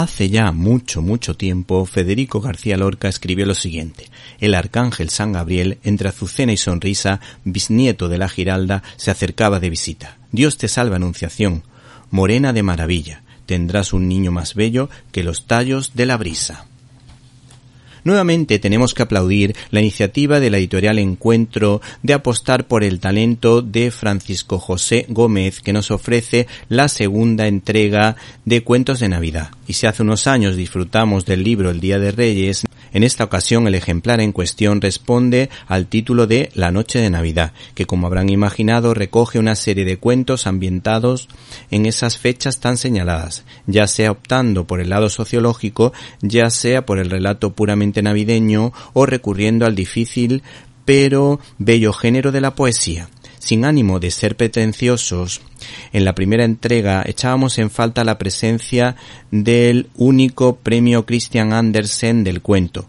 Hace ya mucho, mucho tiempo, Federico García Lorca escribió lo siguiente. El arcángel San Gabriel, entre azucena y sonrisa, bisnieto de la Giralda, se acercaba de visita. Dios te salva, Anunciación. Morena de maravilla. Tendrás un niño más bello que los tallos de la brisa. Nuevamente tenemos que aplaudir la iniciativa de la editorial Encuentro de apostar por el talento de Francisco José Gómez que nos ofrece la segunda entrega de Cuentos de Navidad. Y si hace unos años disfrutamos del libro El Día de Reyes, en esta ocasión el ejemplar en cuestión responde al título de La Noche de Navidad, que como habrán imaginado recoge una serie de cuentos ambientados en esas fechas tan señaladas, ya sea optando por el lado sociológico, ya sea por el relato puramente navideño o recurriendo al difícil pero bello género de la poesía. Sin ánimo de ser pretenciosos, en la primera entrega echábamos en falta la presencia del único premio Christian Andersen del cuento,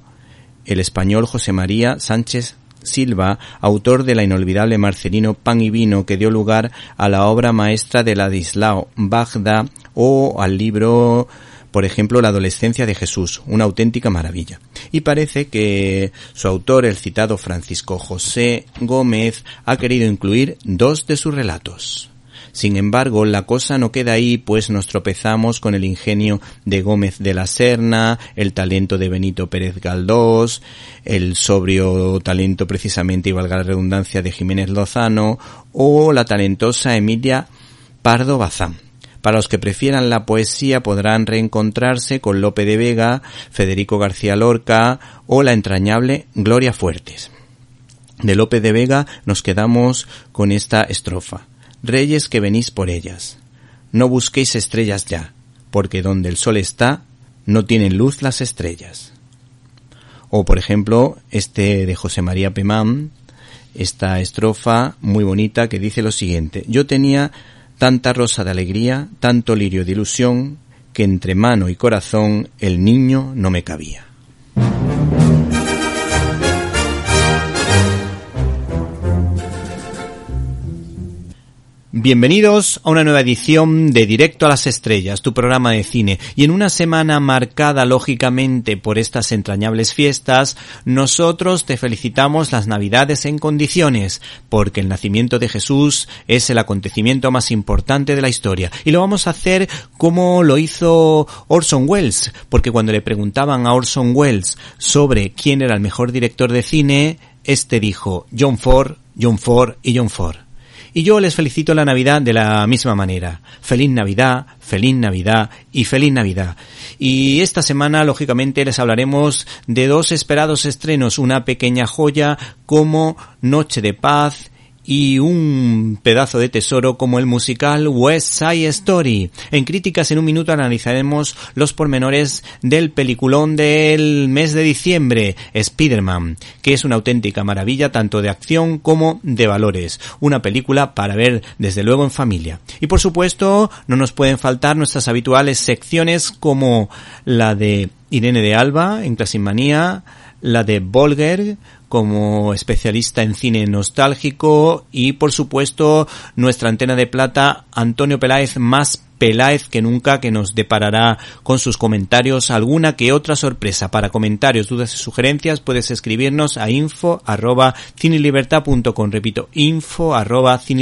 el español José María Sánchez Silva, autor de la inolvidable Marcelino Pan y Vino que dio lugar a la obra maestra de Ladislao Bagda o al libro por ejemplo, La adolescencia de Jesús, una auténtica maravilla. Y parece que su autor, el citado Francisco José Gómez, ha querido incluir dos de sus relatos. Sin embargo, la cosa no queda ahí, pues nos tropezamos con el ingenio de Gómez de la Serna, el talento de Benito Pérez Galdós, el sobrio talento precisamente y valga la redundancia de Jiménez Lozano, o la talentosa Emilia Pardo Bazán. Para los que prefieran la poesía podrán reencontrarse con Lope de Vega, Federico García Lorca o la entrañable Gloria Fuertes. De Lope de Vega nos quedamos con esta estrofa. Reyes que venís por ellas. No busquéis estrellas ya, porque donde el sol está, no tienen luz las estrellas. O por ejemplo, este de José María Pemán, esta estrofa muy bonita que dice lo siguiente. Yo tenía tanta rosa de alegría, tanto lirio de ilusión, que entre mano y corazón el niño no me cabía. Bienvenidos a una nueva edición de Directo a las Estrellas, tu programa de cine. Y en una semana marcada lógicamente por estas entrañables fiestas, nosotros te felicitamos las Navidades en condiciones, porque el nacimiento de Jesús es el acontecimiento más importante de la historia. Y lo vamos a hacer como lo hizo Orson Welles, porque cuando le preguntaban a Orson Welles sobre quién era el mejor director de cine, este dijo John Ford, John Ford y John Ford. Y yo les felicito la Navidad de la misma manera. Feliz Navidad, feliz Navidad y feliz Navidad. Y esta semana, lógicamente, les hablaremos de dos esperados estrenos, una pequeña joya como Noche de Paz y un pedazo de tesoro como el musical West Side Story. En críticas en un minuto analizaremos los pormenores del peliculón del mes de diciembre, Spider-Man, que es una auténtica maravilla tanto de acción como de valores. Una película para ver desde luego en familia. Y por supuesto no nos pueden faltar nuestras habituales secciones como la de Irene de Alba en Clasimanía, la de Volger como especialista en cine nostálgico y por supuesto nuestra antena de plata Antonio Peláez más Peláez que nunca que nos deparará con sus comentarios alguna que otra sorpresa. Para comentarios, dudas y sugerencias puedes escribirnos a info arroba Repito, info arroba Si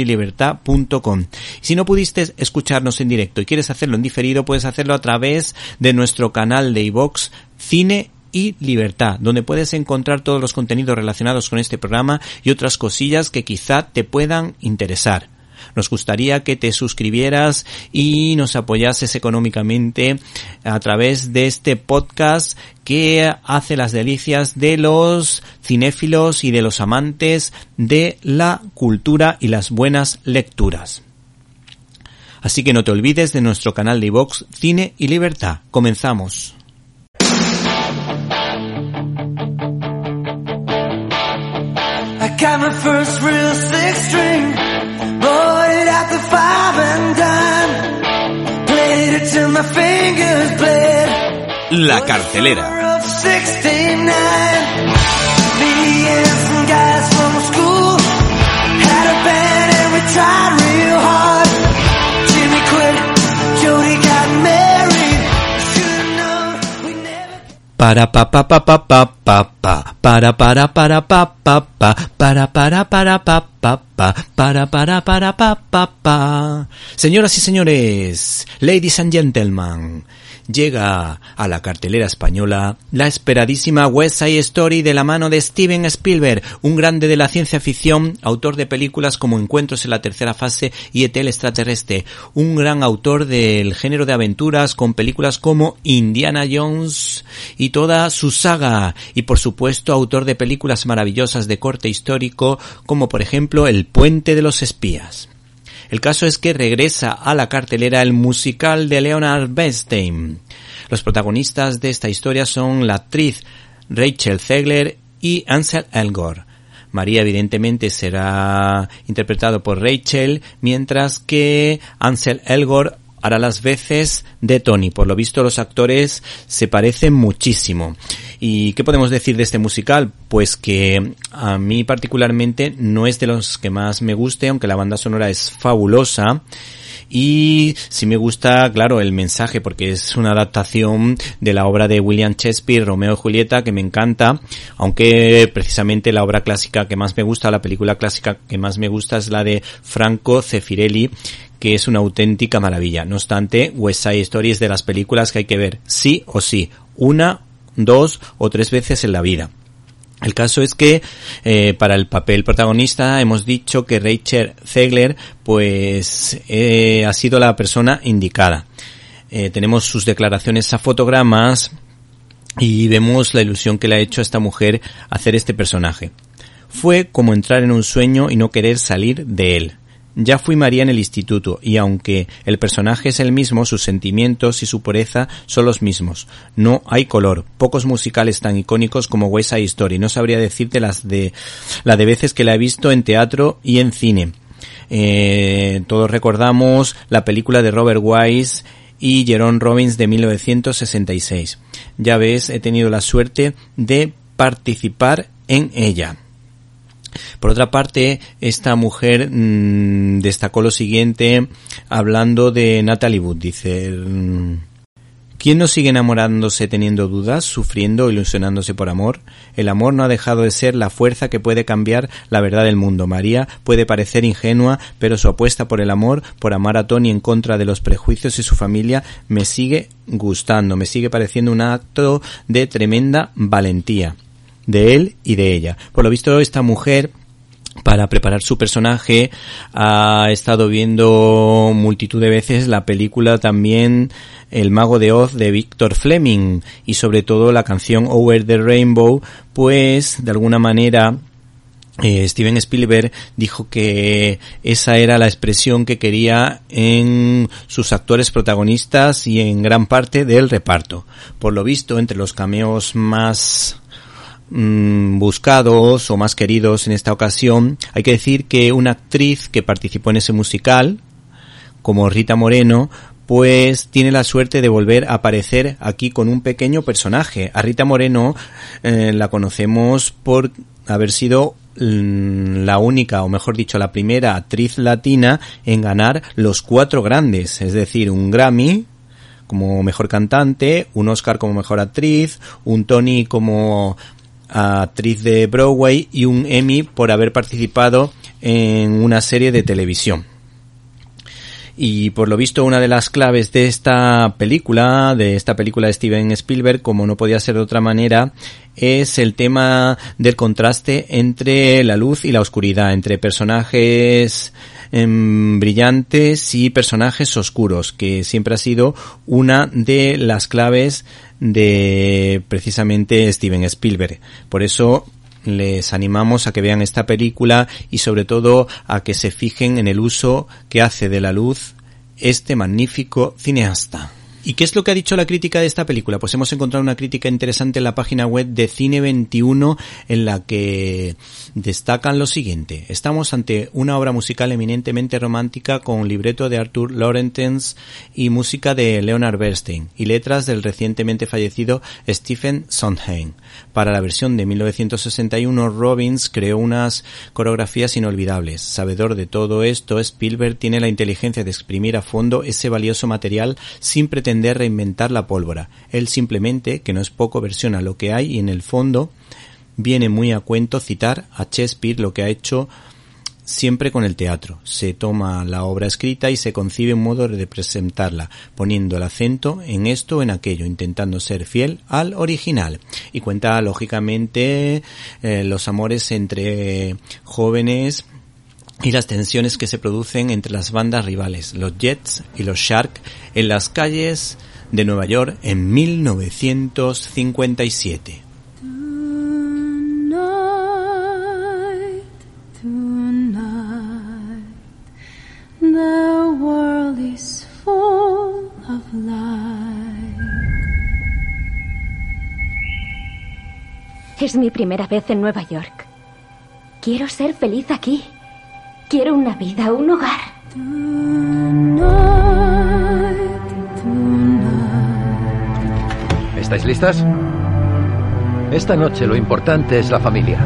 no pudiste escucharnos en directo y quieres hacerlo en diferido, puedes hacerlo a través de nuestro canal de iVox Cine y Libertad, donde puedes encontrar todos los contenidos relacionados con este programa y otras cosillas que quizá te puedan interesar. Nos gustaría que te suscribieras y nos apoyases económicamente a través de este podcast que hace las delicias de los cinéfilos y de los amantes de la cultura y las buenas lecturas. Así que no te olvides de nuestro canal de iVox Cine y Libertad. Comenzamos. Got my first real six string, bought it at the five and dime, played it till my fingers bled. La cartelera. Me and some guys from school had a band and we tried real hard. Para pa pa pa pa pa pa pa. Para para para pa pa pa. Para para para pa pa pa. Para para para pa pa pa. Señoras y señores, ladies and gentlemen, llega a la cartelera española la esperadísima West Story de la mano de Steven Spielberg, un grande de la ciencia ficción, autor de películas como Encuentros en la tercera fase y Etel extraterrestre, un gran autor del género de aventuras con películas como Indiana Jones y toda su saga y por supuesto autor de películas maravillosas de corte histórico como por ejemplo El puente de los espías. El caso es que regresa a la cartelera el musical de Leonard Bernstein. Los protagonistas de esta historia son la actriz Rachel Zegler y Ansel Elgort. María evidentemente será interpretado por Rachel, mientras que Ansel Elgort hará las veces de Tony. Por lo visto los actores se parecen muchísimo. ¿Y qué podemos decir de este musical? Pues que a mí particularmente no es de los que más me guste, aunque la banda sonora es fabulosa. Y sí me gusta, claro, el mensaje, porque es una adaptación de la obra de William Shakespeare, Romeo y Julieta, que me encanta, aunque precisamente la obra clásica que más me gusta, la película clásica que más me gusta es la de Franco Cefirelli, que es una auténtica maravilla. No obstante, West Side Story es de las películas que hay que ver sí o sí, una, dos o tres veces en la vida. El caso es que eh, para el papel protagonista hemos dicho que Rachel Zegler pues eh, ha sido la persona indicada. Eh, tenemos sus declaraciones a fotogramas y vemos la ilusión que le ha hecho a esta mujer hacer este personaje. Fue como entrar en un sueño y no querer salir de él. Ya fui María en el instituto, y aunque el personaje es el mismo, sus sentimientos y su pureza son los mismos. No hay color. Pocos musicales tan icónicos como West Side Story. No sabría decirte las de, la de veces que la he visto en teatro y en cine. Eh, todos recordamos la película de Robert Wise y Jerome Robbins de 1966. Ya ves, he tenido la suerte de participar en ella. Por otra parte, esta mujer mmm, destacó lo siguiente hablando de Natalie Wood. Dice, mmm, ¿quién no sigue enamorándose teniendo dudas, sufriendo ilusionándose por amor? El amor no ha dejado de ser la fuerza que puede cambiar la verdad del mundo. María puede parecer ingenua, pero su apuesta por el amor, por amar a Tony en contra de los prejuicios y su familia, me sigue gustando, me sigue pareciendo un acto de tremenda valentía de él y de ella. Por lo visto, esta mujer para preparar su personaje ha estado viendo multitud de veces la película también El mago de Oz de Victor Fleming y sobre todo la canción Over the Rainbow pues de alguna manera eh, Steven Spielberg dijo que esa era la expresión que quería en sus actores protagonistas y en gran parte del reparto. Por lo visto, entre los cameos más mm, buscados o más queridos en esta ocasión, hay que decir que una actriz que participó en ese musical, como Rita Moreno, pues tiene la suerte de volver a aparecer aquí con un pequeño personaje. A Rita Moreno eh, la conocemos por haber sido mm, la única, o mejor dicho, la primera actriz latina en ganar los cuatro grandes, es decir, un Grammy como mejor cantante, un Oscar como mejor actriz, un Tony como actriz de Broadway y un Emmy por haber participado en una serie de televisión. Y por lo visto una de las claves de esta película, de esta película de Steven Spielberg, como no podía ser de otra manera, es el tema del contraste entre la luz y la oscuridad, entre personajes brillantes y personajes oscuros, que siempre ha sido una de las claves de precisamente Steven Spielberg. Por eso les animamos a que vean esta película y sobre todo a que se fijen en el uso que hace de la luz este magnífico cineasta. ¿Y qué es lo que ha dicho la crítica de esta película? Pues hemos encontrado una crítica interesante en la página web de Cine 21 en la que destacan lo siguiente. Estamos ante una obra musical eminentemente romántica con libreto de Arthur Laurentens y música de Leonard Bernstein y letras del recientemente fallecido Stephen Sondheim. Para la versión de 1961 Robbins creó unas coreografías inolvidables. Sabedor de todo esto, Spielberg tiene la inteligencia de exprimir a fondo ese valioso material sin pretender reinventar la pólvora. Él simplemente, que no es poco, versiona lo que hay y en el fondo viene muy a cuento citar a Shakespeare lo que ha hecho siempre con el teatro. Se toma la obra escrita y se concibe un modo de presentarla, poniendo el acento en esto o en aquello, intentando ser fiel al original. Y cuenta lógicamente eh, los amores entre jóvenes y las tensiones que se producen entre las bandas rivales, los Jets y los Shark, en las calles de Nueva York en 1957. Es mi primera vez en Nueva York. Quiero ser feliz aquí. Quiero una vida, un hogar. ¿Estáis listas? Esta noche lo importante es la familia.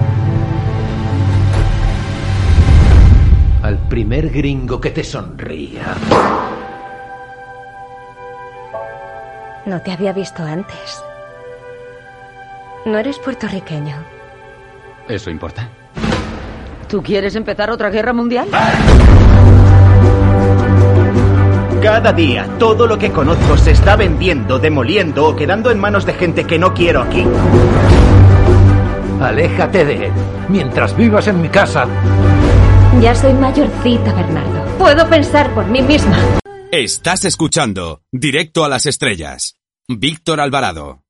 Al primer gringo que te sonría. No te había visto antes. No eres puertorriqueño. ¿Eso importa? ¿Tú quieres empezar otra guerra mundial? Cada día todo lo que conozco se está vendiendo, demoliendo o quedando en manos de gente que no quiero aquí. Aléjate de él mientras vivas en mi casa. Ya soy mayorcita, Bernardo. Puedo pensar por mí misma. Estás escuchando Directo a las Estrellas. Víctor Alvarado.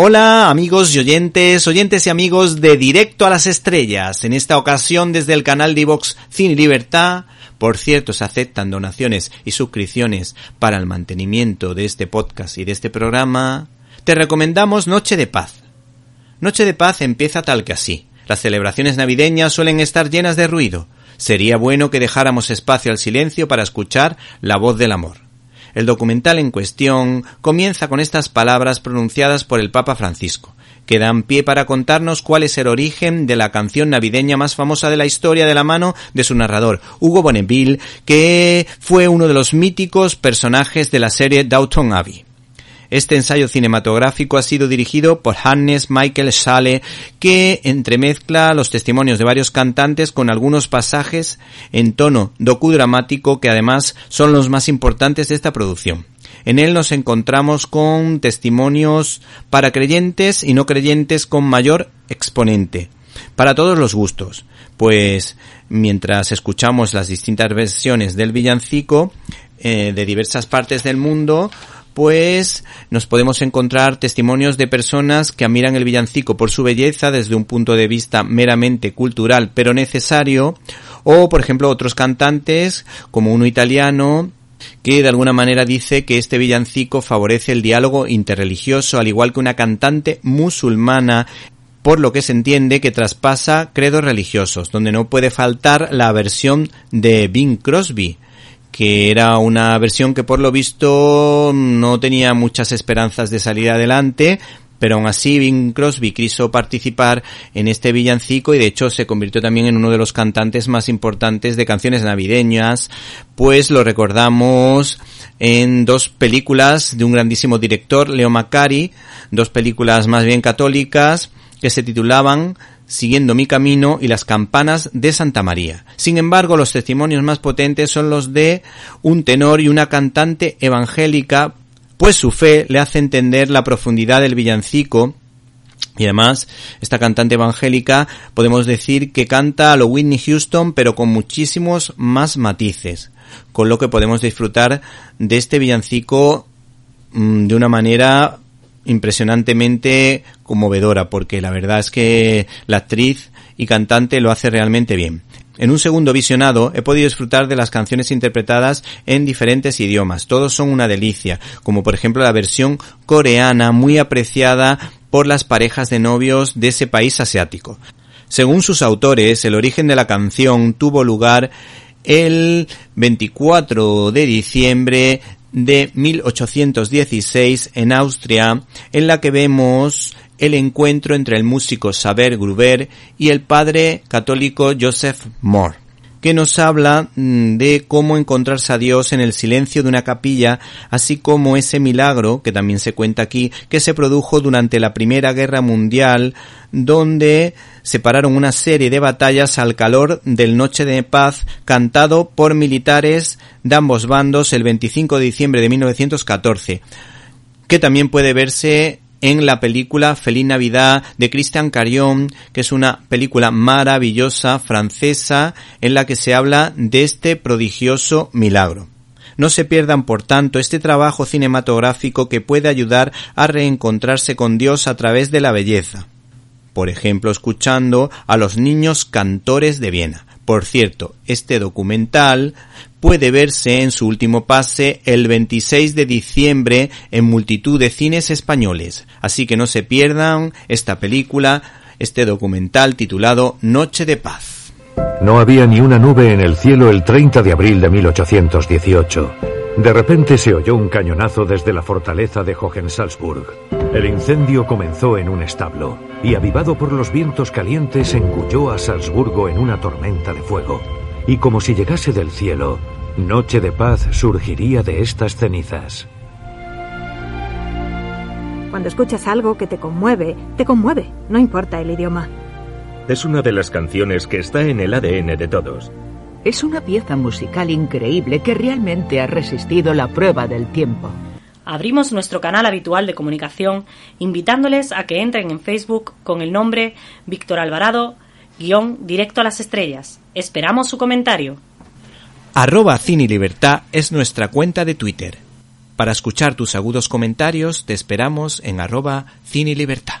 Hola amigos y oyentes, oyentes y amigos de Directo a las Estrellas. En esta ocasión desde el canal de Vox Cine Libertad. Por cierto, se aceptan donaciones y suscripciones para el mantenimiento de este podcast y de este programa. Te recomendamos Noche de Paz. Noche de Paz empieza tal que así. Las celebraciones navideñas suelen estar llenas de ruido. Sería bueno que dejáramos espacio al silencio para escuchar la voz del amor. El documental en cuestión comienza con estas palabras pronunciadas por el Papa Francisco, que dan pie para contarnos cuál es el origen de la canción navideña más famosa de la historia de la mano de su narrador, Hugo Bonneville, que fue uno de los míticos personajes de la serie Downton Abbey. Este ensayo cinematográfico ha sido dirigido por Hannes Michael Schale, que entremezcla los testimonios de varios cantantes con algunos pasajes en tono docudramático que además son los más importantes de esta producción. En él nos encontramos con testimonios para creyentes y no creyentes con mayor exponente, para todos los gustos, pues mientras escuchamos las distintas versiones del villancico eh, de diversas partes del mundo, pues nos podemos encontrar testimonios de personas que admiran el villancico por su belleza desde un punto de vista meramente cultural pero necesario, o por ejemplo otros cantantes como uno italiano que de alguna manera dice que este villancico favorece el diálogo interreligioso, al igual que una cantante musulmana por lo que se entiende que traspasa credos religiosos, donde no puede faltar la versión de Bing Crosby, que era una versión que por lo visto no tenía muchas esperanzas de salir adelante, pero aún así Bing Crosby quiso participar en este villancico y de hecho se convirtió también en uno de los cantantes más importantes de canciones navideñas, pues lo recordamos en dos películas de un grandísimo director, Leo Macari, dos películas más bien católicas que se titulaban Siguiendo mi camino y las campanas de Santa María. Sin embargo, los testimonios más potentes son los de un tenor y una cantante evangélica pues su fe le hace entender la profundidad del villancico y además, esta cantante evangélica podemos decir que canta a lo Whitney Houston, pero con muchísimos más matices, con lo que podemos disfrutar de este villancico mm, de una manera impresionantemente conmovedora, porque la verdad es que la actriz y cantante lo hace realmente bien. En un segundo visionado he podido disfrutar de las canciones interpretadas en diferentes idiomas. Todos son una delicia, como por ejemplo la versión coreana muy apreciada por las parejas de novios de ese país asiático. Según sus autores, el origen de la canción tuvo lugar el 24 de diciembre de 1816 en Austria, en la que vemos el encuentro entre el músico Saber Gruber y el padre católico Joseph Moore que nos habla mm, de cómo encontrarse a Dios en el silencio de una capilla, así como ese milagro, que también se cuenta aquí, que se produjo durante la Primera Guerra Mundial, donde se pararon una serie de batallas al calor del Noche de Paz, cantado por militares de ambos bandos el 25 de diciembre de 1914, que también puede verse en la película Feliz Navidad de Christian Carion, que es una película maravillosa francesa en la que se habla de este prodigioso milagro. No se pierdan, por tanto, este trabajo cinematográfico que puede ayudar a reencontrarse con Dios a través de la belleza. Por ejemplo, escuchando a los niños cantores de Viena. Por cierto, este documental puede verse en su último pase el 26 de diciembre en multitud de cines españoles, así que no se pierdan esta película, este documental titulado Noche de Paz. No había ni una nube en el cielo el 30 de abril de 1818. De repente se oyó un cañonazo desde la fortaleza de Hohensalzburg. El incendio comenzó en un establo y, avivado por los vientos calientes, engulló a Salzburgo en una tormenta de fuego y como si llegase del cielo, noche de paz surgiría de estas cenizas. Cuando escuchas algo que te conmueve, te conmueve, no importa el idioma. Es una de las canciones que está en el ADN de todos. Es una pieza musical increíble que realmente ha resistido la prueba del tiempo. Abrimos nuestro canal habitual de comunicación invitándoles a que entren en Facebook con el nombre Víctor Alvarado guion directo a las estrellas. Esperamos su comentario. Arroba Cine Libertad es nuestra cuenta de Twitter. Para escuchar tus agudos comentarios te esperamos en arroba Cine Libertad.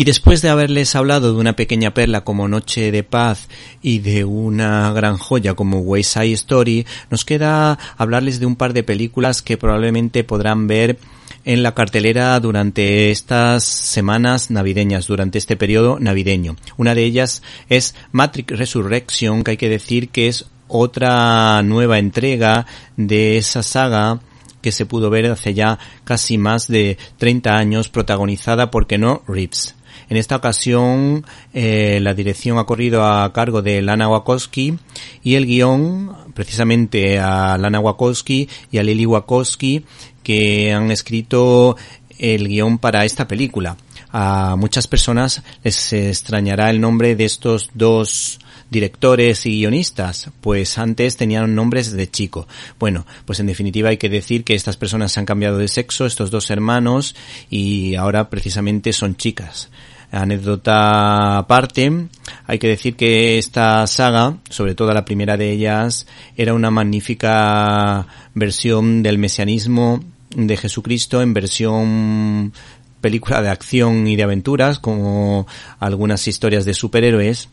Y después de haberles hablado de una pequeña perla como Noche de Paz y de una gran joya como Wayside Story, nos queda hablarles de un par de películas que probablemente podrán ver en la cartelera durante estas semanas navideñas, durante este periodo navideño. Una de ellas es Matrix Resurrection, que hay que decir que es otra nueva entrega de esa saga que se pudo ver hace ya casi más de 30 años protagonizada por Keno Reeves. En esta ocasión eh, la dirección ha corrido a cargo de Lana Wachowski y el guion precisamente a Lana Wachowski y a Lily Wachowski que han escrito el guion para esta película. A muchas personas les extrañará el nombre de estos dos directores y guionistas, pues antes tenían nombres de chico. Bueno, pues en definitiva hay que decir que estas personas se han cambiado de sexo, estos dos hermanos, y ahora precisamente son chicas. Anécdota aparte, hay que decir que esta saga, sobre todo la primera de ellas, era una magnífica versión del mesianismo de Jesucristo en versión película de acción y de aventuras, como algunas historias de superhéroes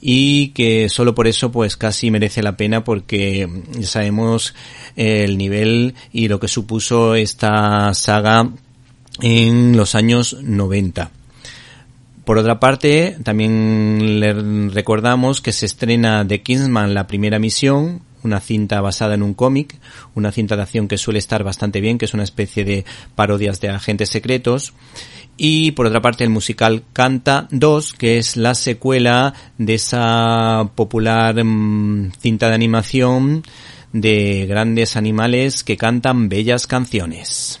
y que solo por eso pues casi merece la pena porque sabemos el nivel y lo que supuso esta saga en los años 90. Por otra parte, también le recordamos que se estrena The Kingsman la primera misión, una cinta basada en un cómic, una cinta de acción que suele estar bastante bien, que es una especie de parodias de agentes secretos. Y por otra parte el musical Canta 2, que es la secuela de esa popular mm, cinta de animación de grandes animales que cantan bellas canciones.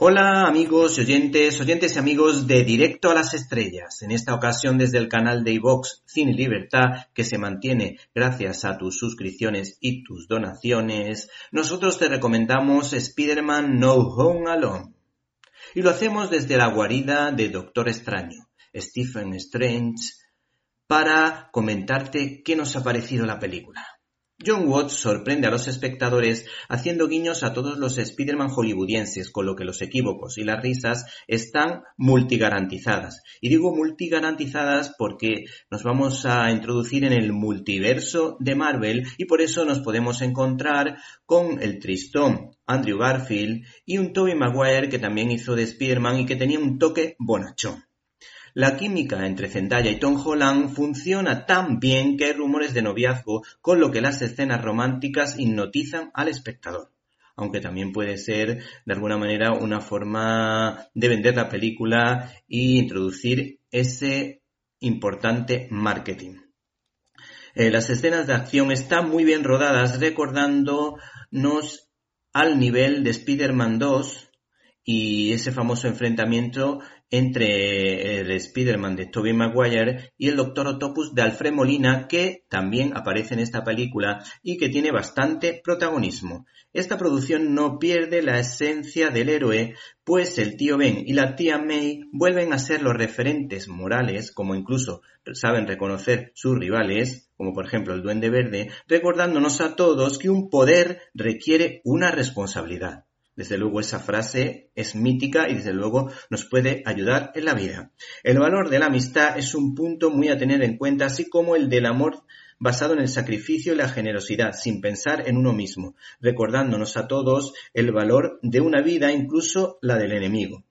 Hola amigos y oyentes, oyentes y amigos de Directo a las Estrellas. En esta ocasión desde el canal de iVox Cine Libertad, que se mantiene gracias a tus suscripciones y tus donaciones, nosotros te recomendamos Spider-Man No Home Alone. Y lo hacemos desde la guarida de Doctor Extraño, Stephen Strange, para comentarte qué nos ha parecido la película. John Watts sorprende a los espectadores haciendo guiños a todos los Spider-Man hollywoodienses, con lo que los equívocos y las risas están multigarantizadas. Y digo multigarantizadas porque nos vamos a introducir en el multiverso de Marvel y por eso nos podemos encontrar con el tristón Andrew Garfield y un Tobey Maguire que también hizo de Spider-Man y que tenía un toque bonachón. La química entre Zendaya y Tom Holland funciona tan bien que hay rumores de noviazgo, con lo que las escenas románticas hipnotizan al espectador. Aunque también puede ser, de alguna manera, una forma de vender la película y introducir ese importante marketing. Eh, las escenas de acción están muy bien rodadas, recordándonos al nivel de Spider-Man 2 y ese famoso enfrentamiento entre el Spider-Man de Tobey Maguire y el Doctor Octopus de Alfred Molina, que también aparece en esta película y que tiene bastante protagonismo. Esta producción no pierde la esencia del héroe, pues el tío Ben y la tía May vuelven a ser los referentes morales, como incluso saben reconocer sus rivales, como por ejemplo el Duende Verde, recordándonos a todos que un poder requiere una responsabilidad. Desde luego esa frase es mítica y desde luego nos puede ayudar en la vida. El valor de la amistad es un punto muy a tener en cuenta, así como el del amor basado en el sacrificio y la generosidad, sin pensar en uno mismo, recordándonos a todos el valor de una vida, incluso la del enemigo.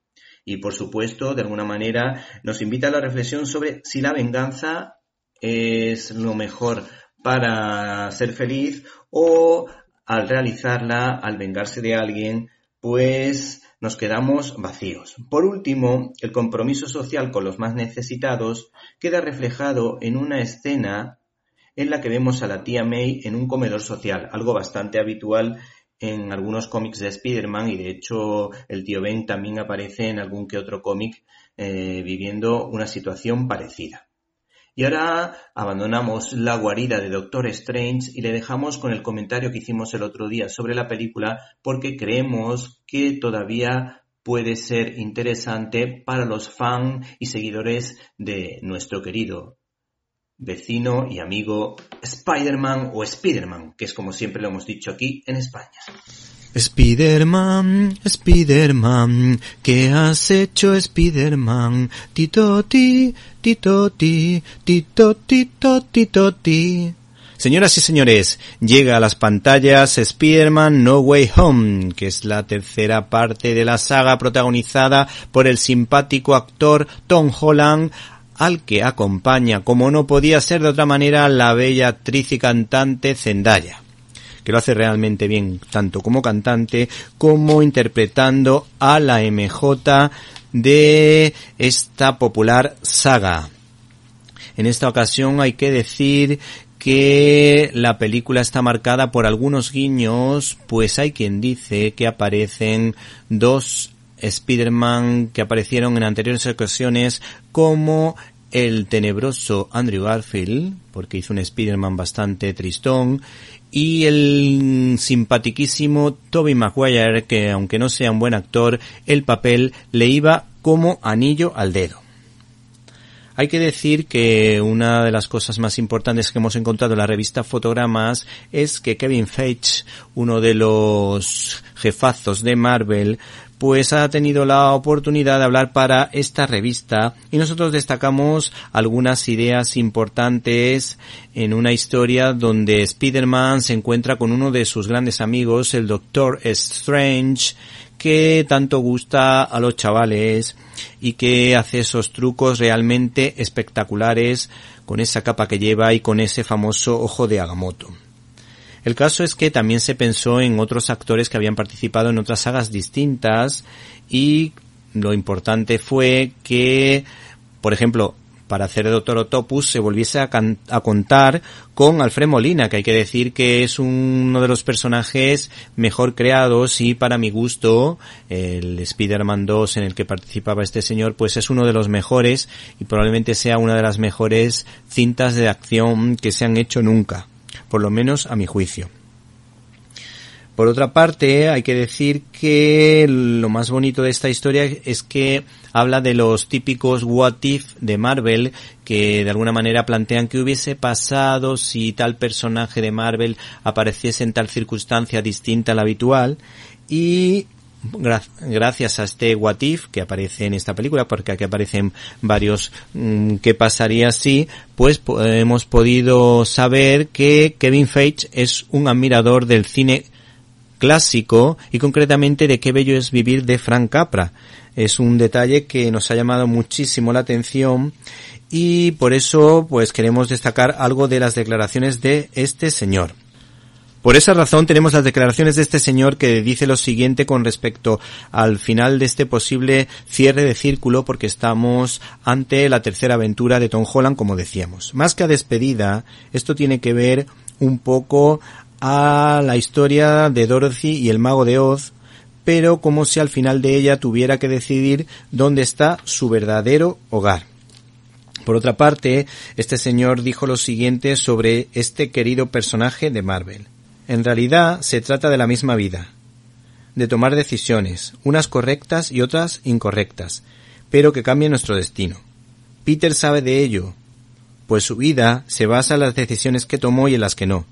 Y por supuesto, de alguna manera, nos invita a la reflexión sobre si la venganza es lo mejor para ser feliz o al realizarla, al vengarse de alguien, pues nos quedamos vacíos. Por último, el compromiso social con los más necesitados queda reflejado en una escena en la que vemos a la tía May en un comedor social, algo bastante habitual en algunos cómics de Spider-Man y de hecho el tío Ben también aparece en algún que otro cómic eh, viviendo una situación parecida. Y ahora abandonamos la guarida de Doctor Strange y le dejamos con el comentario que hicimos el otro día sobre la película porque creemos que todavía puede ser interesante para los fans y seguidores de nuestro querido vecino y amigo Spider-Man o Spider-Man, que es como siempre lo hemos dicho aquí en España. Spiderman, Spiderman, ¿qué has hecho Spiderman? Titoti, titoti, titoti, titoti. Señoras y señores, llega a las pantallas Spider-Man No Way Home, que es la tercera parte de la saga protagonizada por el simpático actor Tom Holland, al que acompaña, como no podía ser de otra manera, la bella actriz y cantante Zendaya que lo hace realmente bien, tanto como cantante como interpretando a la MJ de esta popular saga. En esta ocasión hay que decir que la película está marcada por algunos guiños, pues hay quien dice que aparecen dos Spider-Man que aparecieron en anteriores ocasiones como el tenebroso Andrew Garfield, porque hizo un Spider-Man bastante tristón, y el simpatiquísimo Toby Maguire, que aunque no sea un buen actor, el papel le iba como anillo al dedo. Hay que decir que una de las cosas más importantes que hemos encontrado en la revista Fotogramas es que Kevin Feige, uno de los jefazos de Marvel, pues ha tenido la oportunidad de hablar para esta revista y nosotros destacamos algunas ideas importantes en una historia donde Spider-Man se encuentra con uno de sus grandes amigos, el Doctor Strange, que tanto gusta a los chavales y que hace esos trucos realmente espectaculares con esa capa que lleva y con ese famoso ojo de Agamotto. El caso es que también se pensó en otros actores que habían participado en otras sagas distintas y lo importante fue que, por ejemplo, para hacer Doctor Octopus se volviese a, contar con Alfred Molina, que hay que decir que es uno de los personajes mejor creados y para mi gusto el Spider-Man 2 en el que participaba este señor pues es uno de los mejores y probablemente sea una de las mejores cintas de acción que se han hecho nunca, por lo menos a mi juicio. Por otra parte, hay que decir que lo más bonito de esta historia es que habla de los típicos what if de Marvel que de alguna manera plantean que hubiese pasado si tal personaje de Marvel apareciese en tal circunstancia distinta a la habitual y gracias a este what if que aparece en esta película, porque aquí aparecen varios mm, qué pasaría si, pues hemos podido saber que Kevin Feige es un admirador del cine clásico y concretamente de qué bello es vivir de Frank Capra. Es un detalle que nos ha llamado muchísimo la atención y por eso pues queremos destacar algo de las declaraciones de este señor. Por esa razón tenemos las declaraciones de este señor que dice lo siguiente con respecto al final de este posible cierre de círculo porque estamos ante la tercera aventura de Tom Holland como decíamos. Más que a despedida, esto tiene que ver un poco a la historia de Dorothy y el mago de Oz, pero como si al final de ella tuviera que decidir dónde está su verdadero hogar. Por otra parte, este señor dijo lo siguiente sobre este querido personaje de Marvel. En realidad se trata de la misma vida, de tomar decisiones, unas correctas y otras incorrectas, pero que cambian nuestro destino. Peter sabe de ello, pues su vida se basa en las decisiones que tomó y en las que no.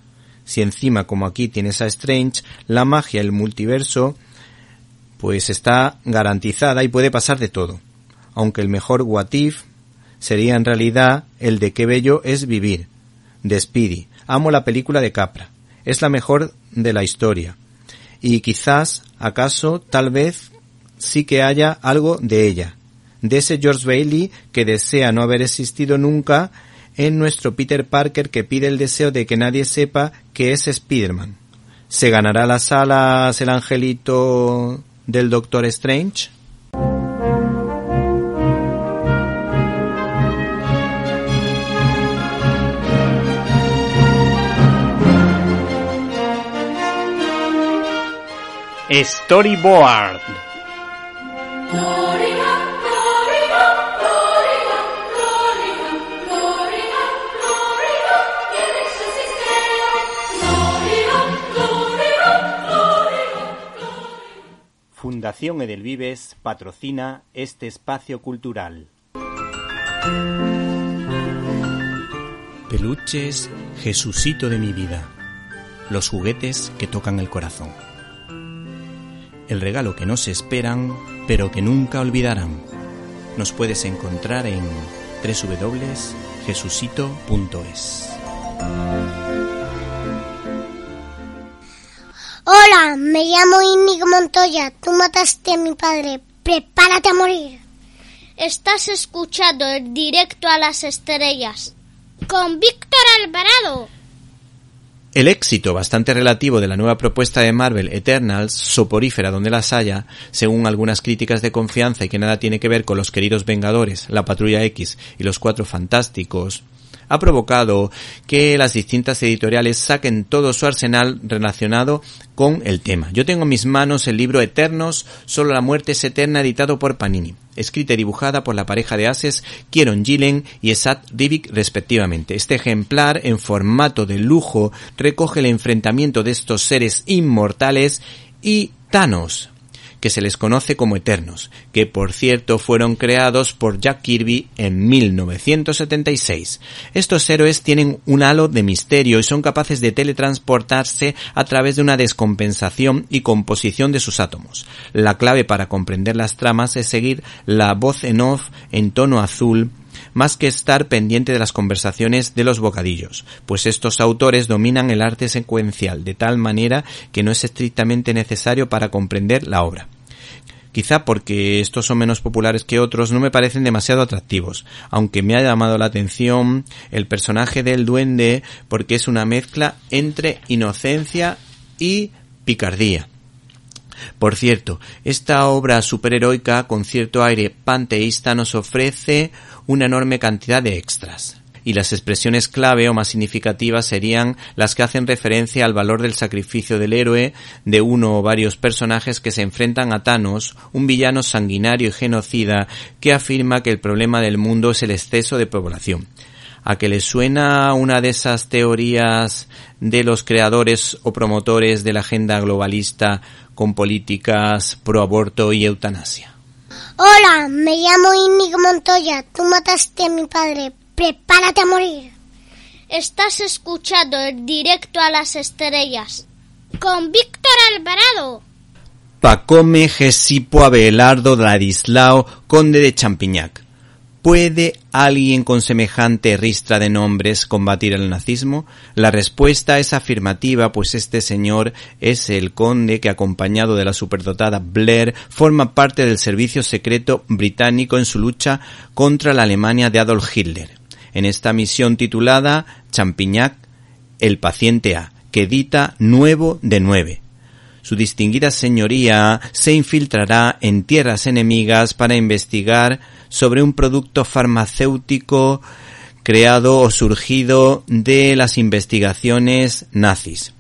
Si encima, como aquí tienes a Strange, la magia, el multiverso, pues está garantizada y puede pasar de todo. Aunque el mejor what if sería en realidad el de qué bello es vivir. De. Amo la película de Capra. Es la mejor de la historia. Y quizás, acaso, tal vez, sí que haya algo de ella. De ese George Bailey que desea no haber existido nunca en nuestro Peter Parker que pide el deseo de que nadie sepa que es Spider-Man. ¿Se ganará las alas el angelito del Doctor Strange? Storyboard. Fundación Edelvives patrocina este espacio cultural. Peluches, Jesucito de mi vida. Los juguetes que tocan el corazón el regalo que no se esperan, pero que nunca olvidarán. Nos puedes encontrar en www.jesucito.es. Hola, me llamo Íñigo Montoya. Tú mataste a mi padre. Prepárate a morir. Estás escuchando el directo a las estrellas con Víctor Alvarado. El éxito bastante relativo de la nueva propuesta de Marvel Eternals, soporífera donde las haya, según algunas críticas de confianza y que nada tiene que ver con los queridos Vengadores, la Patrulla X y los Cuatro Fantásticos, ha provocado que las distintas editoriales saquen todo su arsenal relacionado con el tema. Yo tengo en mis manos el libro Eternos, solo la muerte es eterna, editado por Panini, escrita y dibujada por la pareja de ases Kieron Gillen y Esat Rivik respectivamente. Este ejemplar, en formato de lujo, recoge el enfrentamiento de estos seres inmortales y Thanos, que se les conoce como Eternos, que por cierto fueron creados por Jack Kirby en 1976. Estos héroes tienen un halo de misterio y son capaces de teletransportarse a través de una descompensación y composición de sus átomos. La clave para comprender las tramas es seguir la voz en off en tono azul más que estar pendiente de las conversaciones de los bocadillos, pues estos autores dominan el arte secuencial de tal manera que no es estrictamente necesario para comprender la obra. Quizá porque estos son menos populares que otros no me parecen demasiado atractivos, aunque me ha llamado la atención el personaje del duende porque es una mezcla entre inocencia y picardía. Por cierto, esta obra superheroica con cierto aire panteísta nos ofrece una enorme cantidad de extras y las expresiones clave o más significativas serían las que hacen referencia al valor del sacrificio del héroe de uno o varios personajes que se enfrentan a Thanos, un villano sanguinario y genocida que afirma que el problema del mundo es el exceso de población. ¿A que le suena una de esas teorías de los creadores o promotores de la agenda globalista con políticas pro aborto y eutanasia? Hola, me llamo Inigo Montoya. Tú mataste a mi padre. Prepárate a morir. Estás escuchando el directo a las estrellas con Víctor Alvarado. Pacome Gesipo Abelardo Ladislao, conde de Champiñac. ¿Puede alguien con semejante ristra de nombres combatir el nazismo? La respuesta es afirmativa, pues este señor es el conde que, acompañado de la superdotada Blair, forma parte del servicio secreto británico en su lucha contra la Alemania de Adolf Hitler. En esta misión titulada Champignac, el paciente A, que edita Nuevo de Nueve, su distinguida señoría se infiltrará en tierras enemigas para investigar sobre un producto farmacéutico creado o surgido de las investigaciones nazis,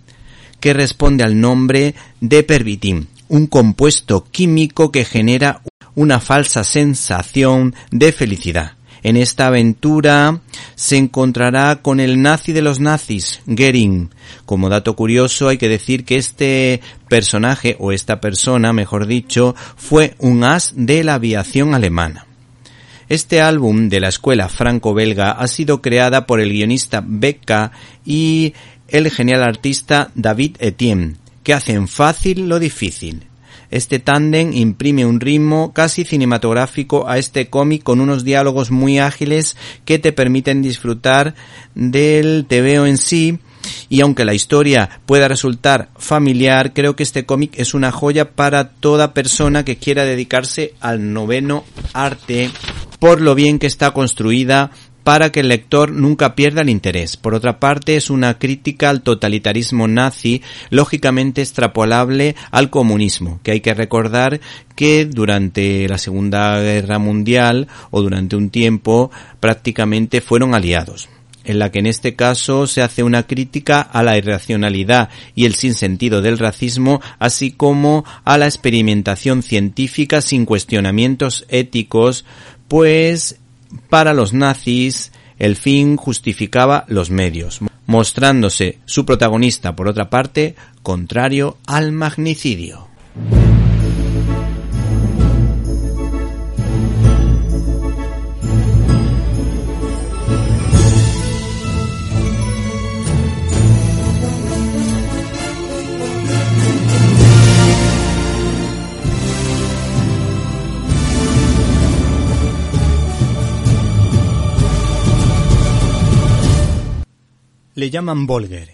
que responde al nombre de pervitin, un compuesto químico que genera una falsa sensación de felicidad. En esta aventura se encontrará con el nazi de los nazis, Goering. Como dato curioso hay que decir que este personaje, o esta persona, mejor dicho, fue un as de la aviación alemana. Este álbum de la escuela franco-belga ha sido creada por el guionista Becca y el genial artista David Etienne, que hacen fácil lo difícil. Este tándem imprime un ritmo casi cinematográfico a este cómic con unos diálogos muy ágiles que te permiten disfrutar del TVO en sí. Y aunque la historia pueda resultar familiar, creo que este cómic es una joya para toda persona que quiera dedicarse al noveno arte por lo bien que está construida para que el lector nunca pierda el interés. Por otra parte, es una crítica al totalitarismo nazi, lógicamente extrapolable al comunismo, que hay que recordar que durante la Segunda Guerra Mundial o durante un tiempo prácticamente fueron aliados en la que en este caso se hace una crítica a la irracionalidad y el sinsentido del racismo, así como a la experimentación científica sin cuestionamientos éticos, pues para los nazis el fin justificaba los medios, mostrándose su protagonista, por otra parte, contrario al magnicidio. Le llaman Volger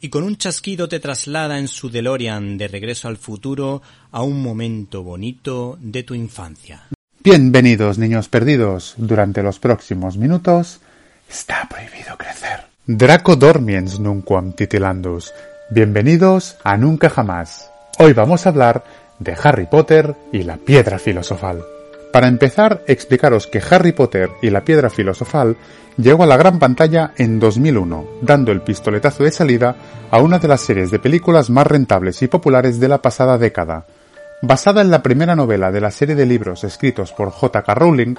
y con un chasquido te traslada en su DeLorean de regreso al futuro a un momento bonito de tu infancia. Bienvenidos, niños perdidos. Durante los próximos minutos está prohibido crecer. Draco dormiens nunquam titilandus. Bienvenidos a Nunca Jamás. Hoy vamos a hablar de Harry Potter y la piedra filosofal. Para empezar, explicaros que Harry Potter y la piedra filosofal llegó a la gran pantalla en 2001, dando el pistoletazo de salida a una de las series de películas más rentables y populares de la pasada década. Basada en la primera novela de la serie de libros escritos por J.K. Rowling,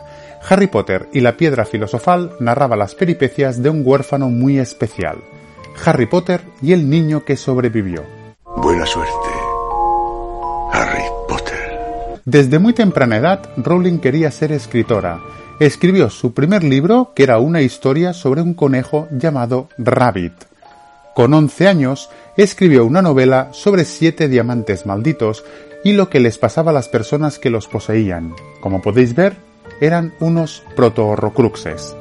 Harry Potter y la piedra filosofal narraba las peripecias de un huérfano muy especial, Harry Potter y el niño que sobrevivió. Buena suerte, desde muy temprana edad, Rowling quería ser escritora. Escribió su primer libro, que era una historia sobre un conejo llamado Rabbit. Con 11 años, escribió una novela sobre siete diamantes malditos y lo que les pasaba a las personas que los poseían. Como podéis ver, eran unos proto-horrocruxes.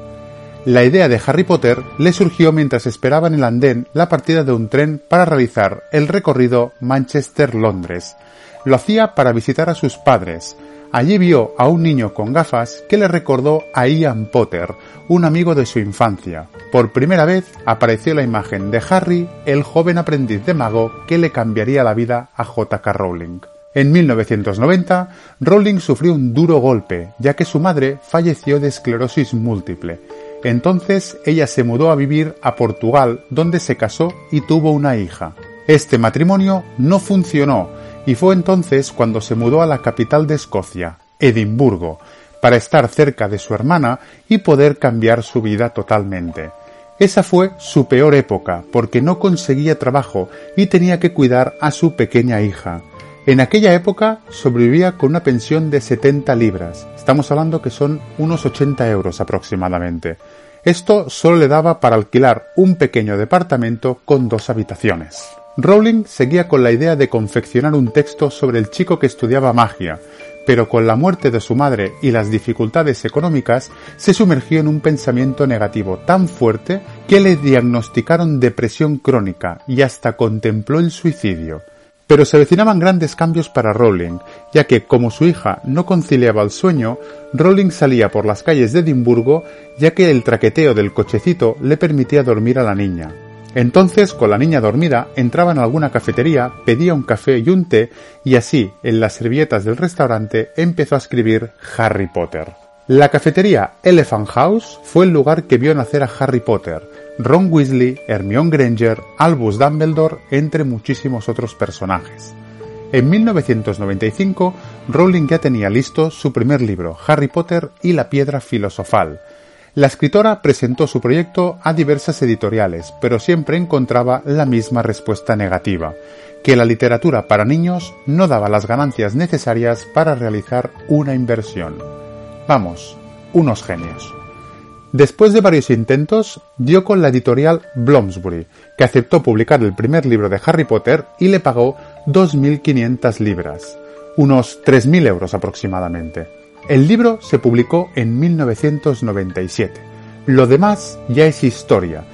La idea de Harry Potter le surgió mientras esperaba en el andén la partida de un tren para realizar el recorrido Manchester-Londres, lo hacía para visitar a sus padres. Allí vio a un niño con gafas que le recordó a Ian Potter, un amigo de su infancia. Por primera vez apareció la imagen de Harry, el joven aprendiz de mago que le cambiaría la vida a J.K. Rowling. En 1990, Rowling sufrió un duro golpe, ya que su madre falleció de esclerosis múltiple. Entonces ella se mudó a vivir a Portugal, donde se casó y tuvo una hija. Este matrimonio no funcionó, y fue entonces cuando se mudó a la capital de Escocia, Edimburgo, para estar cerca de su hermana y poder cambiar su vida totalmente. Esa fue su peor época, porque no conseguía trabajo y tenía que cuidar a su pequeña hija. En aquella época sobrevivía con una pensión de 70 libras. Estamos hablando que son unos 80 euros aproximadamente. Esto solo le daba para alquilar un pequeño departamento con dos habitaciones. Rowling seguía con la idea de confeccionar un texto sobre el chico que estudiaba magia, pero con la muerte de su madre y las dificultades económicas se sumergió en un pensamiento negativo tan fuerte que le diagnosticaron depresión crónica y hasta contempló el suicidio. Pero se avecinaban grandes cambios para Rowling, ya que como su hija no conciliaba el sueño, Rowling salía por las calles de Edimburgo ya que el traqueteo del cochecito le permitía dormir a la niña. Entonces, con la niña dormida, entraba en alguna cafetería, pedía un café y un té, y así, en las servilletas del restaurante, empezó a escribir Harry Potter. La cafetería Elephant House fue el lugar que vio nacer a Harry Potter, Ron Weasley, Hermione Granger, Albus Dumbledore, entre muchísimos otros personajes. En 1995, Rowling ya tenía listo su primer libro, Harry Potter y la Piedra Filosofal, la escritora presentó su proyecto a diversas editoriales, pero siempre encontraba la misma respuesta negativa, que la literatura para niños no daba las ganancias necesarias para realizar una inversión. Vamos, unos genios. Después de varios intentos, dio con la editorial Bloomsbury, que aceptó publicar el primer libro de Harry Potter y le pagó 2.500 libras, unos 3.000 euros aproximadamente. El libro se publicó en 1997. Lo demás ya es historia.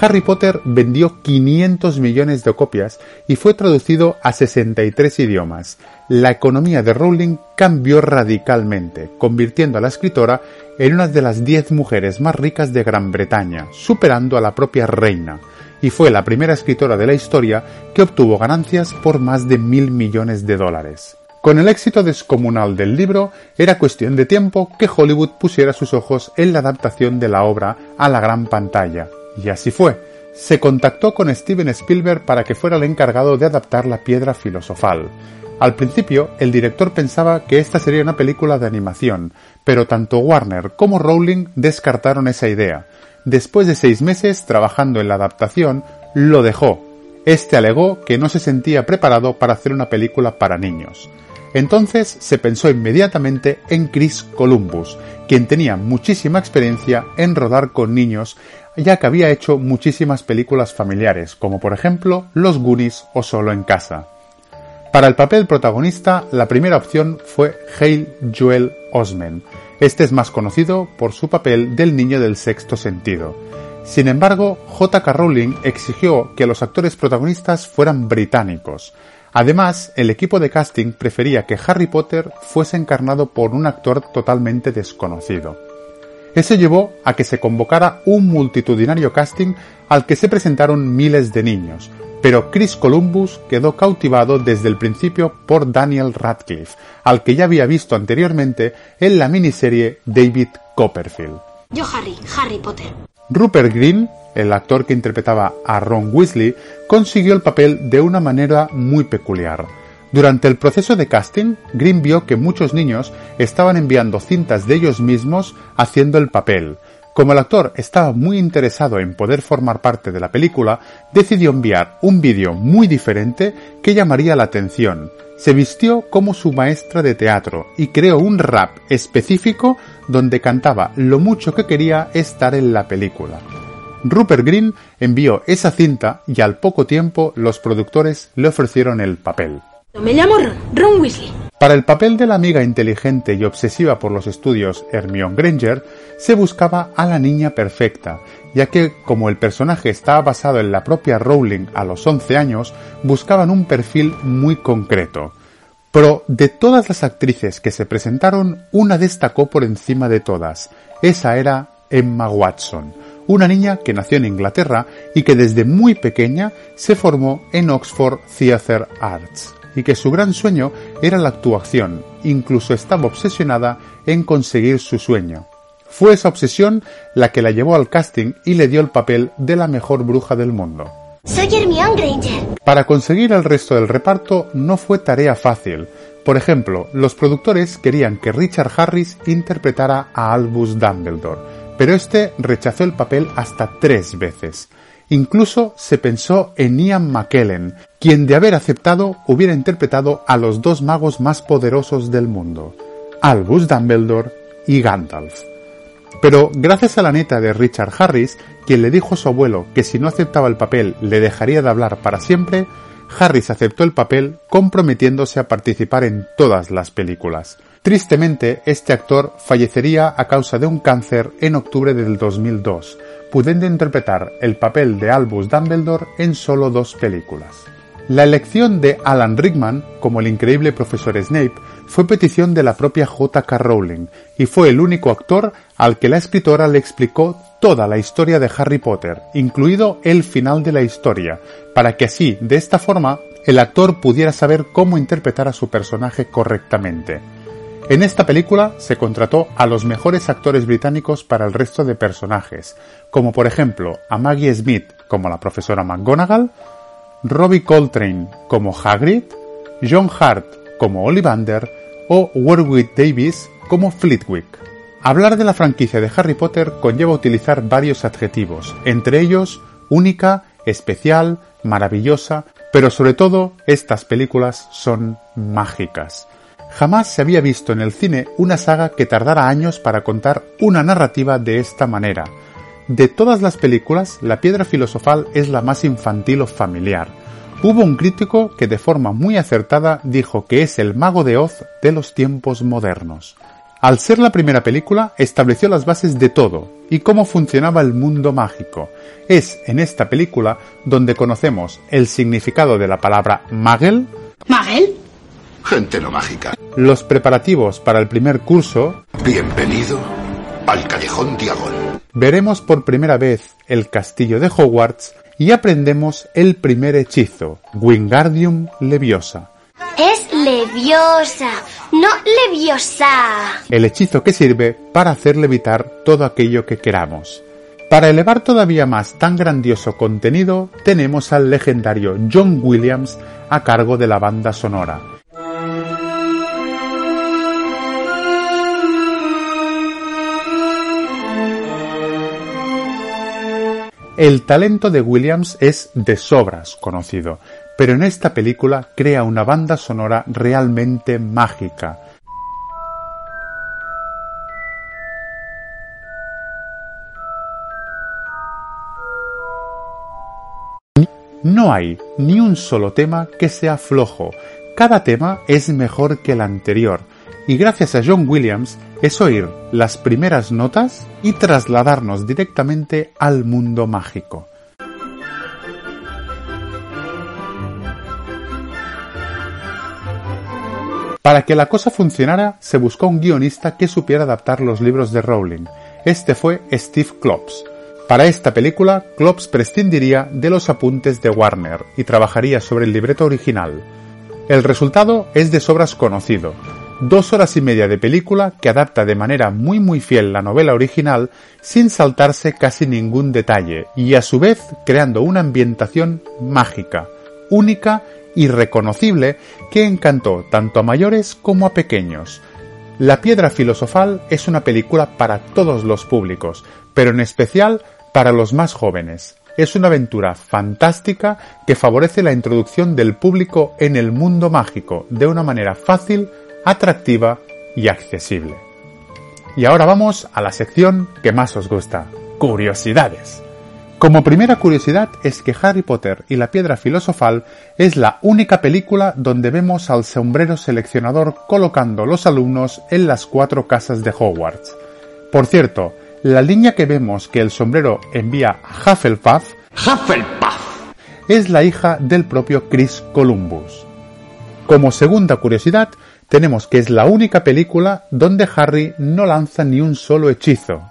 Harry Potter vendió 500 millones de copias y fue traducido a 63 idiomas. La economía de Rowling cambió radicalmente, convirtiendo a la escritora en una de las 10 mujeres más ricas de Gran Bretaña, superando a la propia reina, y fue la primera escritora de la historia que obtuvo ganancias por más de mil millones de dólares. Con el éxito descomunal del libro, era cuestión de tiempo que Hollywood pusiera sus ojos en la adaptación de la obra a la gran pantalla. Y así fue. Se contactó con Steven Spielberg para que fuera el encargado de adaptar la piedra filosofal. Al principio, el director pensaba que esta sería una película de animación, pero tanto Warner como Rowling descartaron esa idea. Después de seis meses trabajando en la adaptación, lo dejó. Este alegó que no se sentía preparado para hacer una película para niños. Entonces se pensó inmediatamente en Chris Columbus, quien tenía muchísima experiencia en rodar con niños, ya que había hecho muchísimas películas familiares, como por ejemplo Los Goonies o Solo en casa. Para el papel protagonista, la primera opción fue Hale Joel Osment. Este es más conocido por su papel del niño del sexto sentido. Sin embargo, J.K. Rowling exigió que los actores protagonistas fueran británicos. Además, el equipo de casting prefería que Harry Potter fuese encarnado por un actor totalmente desconocido. Eso llevó a que se convocara un multitudinario casting al que se presentaron miles de niños, pero Chris Columbus quedó cautivado desde el principio por Daniel Radcliffe, al que ya había visto anteriormente en la miniserie David Copperfield. Yo Harry, Harry Potter. Rupert Green, el actor que interpretaba a Ron Weasley, consiguió el papel de una manera muy peculiar. Durante el proceso de casting, Green vio que muchos niños estaban enviando cintas de ellos mismos haciendo el papel. Como el actor estaba muy interesado en poder formar parte de la película, decidió enviar un vídeo muy diferente que llamaría la atención. Se vistió como su maestra de teatro y creó un rap específico donde cantaba lo mucho que quería estar en la película. Rupert Green envió esa cinta y al poco tiempo los productores le ofrecieron el papel. Me llamo Ron, Ron Weasley. Para el papel de la amiga inteligente y obsesiva por los estudios Hermione Granger, se buscaba a la niña perfecta, ya que como el personaje estaba basado en la propia Rowling a los 11 años, buscaban un perfil muy concreto. Pero de todas las actrices que se presentaron, una destacó por encima de todas. Esa era Emma Watson, una niña que nació en Inglaterra y que desde muy pequeña se formó en Oxford Theatre Arts y que su gran sueño era la actuación, incluso estaba obsesionada en conseguir su sueño. Fue esa obsesión la que la llevó al casting y le dio el papel de la mejor bruja del mundo. Soy Hermione Granger. Para conseguir el resto del reparto no fue tarea fácil. Por ejemplo, los productores querían que Richard Harris interpretara a Albus Dumbledore, pero este rechazó el papel hasta tres veces. Incluso se pensó en Ian McKellen, quien de haber aceptado hubiera interpretado a los dos magos más poderosos del mundo, Albus Dumbledore y Gandalf. Pero gracias a la neta de Richard Harris, quien le dijo a su abuelo que si no aceptaba el papel le dejaría de hablar para siempre, Harris aceptó el papel comprometiéndose a participar en todas las películas. Tristemente, este actor fallecería a causa de un cáncer en octubre del 2002, pudiendo interpretar el papel de Albus Dumbledore en solo dos películas. La elección de Alan Rickman como el increíble profesor Snape fue petición de la propia J.K. Rowling y fue el único actor al que la escritora le explicó toda la historia de Harry Potter, incluido el final de la historia, para que así, de esta forma, el actor pudiera saber cómo interpretar a su personaje correctamente. En esta película se contrató a los mejores actores británicos para el resto de personajes, como por ejemplo a Maggie Smith como la profesora McGonagall, Robbie Coltrane como Hagrid, John Hart como Ollivander o Warwick Davis como Flitwick. Hablar de la franquicia de Harry Potter conlleva utilizar varios adjetivos, entre ellos única, especial, maravillosa, pero sobre todo estas películas son mágicas. Jamás se había visto en el cine una saga que tardara años para contar una narrativa de esta manera. De todas las películas, La Piedra Filosofal es la más infantil o familiar. Hubo un crítico que de forma muy acertada dijo que es el mago de Oz de los tiempos modernos. Al ser la primera película, estableció las bases de todo y cómo funcionaba el mundo mágico. Es en esta película donde conocemos el significado de la palabra magel. ¿Magel? Gente no mágica. Los preparativos para el primer curso. Bienvenido al Callejón Diagon. Veremos por primera vez el castillo de Hogwarts y aprendemos el primer hechizo, Wingardium Leviosa. Es leviosa, no leviosa. El hechizo que sirve para hacer levitar todo aquello que queramos. Para elevar todavía más tan grandioso contenido, tenemos al legendario John Williams a cargo de la banda sonora. El talento de Williams es de sobras conocido, pero en esta película crea una banda sonora realmente mágica. No hay ni un solo tema que sea flojo, cada tema es mejor que el anterior, y gracias a John Williams, es oír las primeras notas y trasladarnos directamente al mundo mágico. Para que la cosa funcionara, se buscó un guionista que supiera adaptar los libros de Rowling. Este fue Steve Klops. Para esta película, Klops prescindiría de los apuntes de Warner y trabajaría sobre el libreto original. El resultado es de sobras conocido. Dos horas y media de película que adapta de manera muy muy fiel la novela original sin saltarse casi ningún detalle y a su vez creando una ambientación mágica, única irreconocible que encantó tanto a mayores como a pequeños. La Piedra Filosofal es una película para todos los públicos, pero en especial para los más jóvenes. Es una aventura fantástica que favorece la introducción del público en el mundo mágico de una manera fácil, atractiva y accesible. Y ahora vamos a la sección que más os gusta, curiosidades. Como primera curiosidad es que Harry Potter y la Piedra Filosofal es la única película donde vemos al sombrero seleccionador colocando los alumnos en las cuatro casas de Hogwarts. Por cierto, la línea que vemos que el sombrero envía a Hufflepuff, Hufflepuff es la hija del propio Chris Columbus. Como segunda curiosidad, tenemos que es la única película donde Harry no lanza ni un solo hechizo.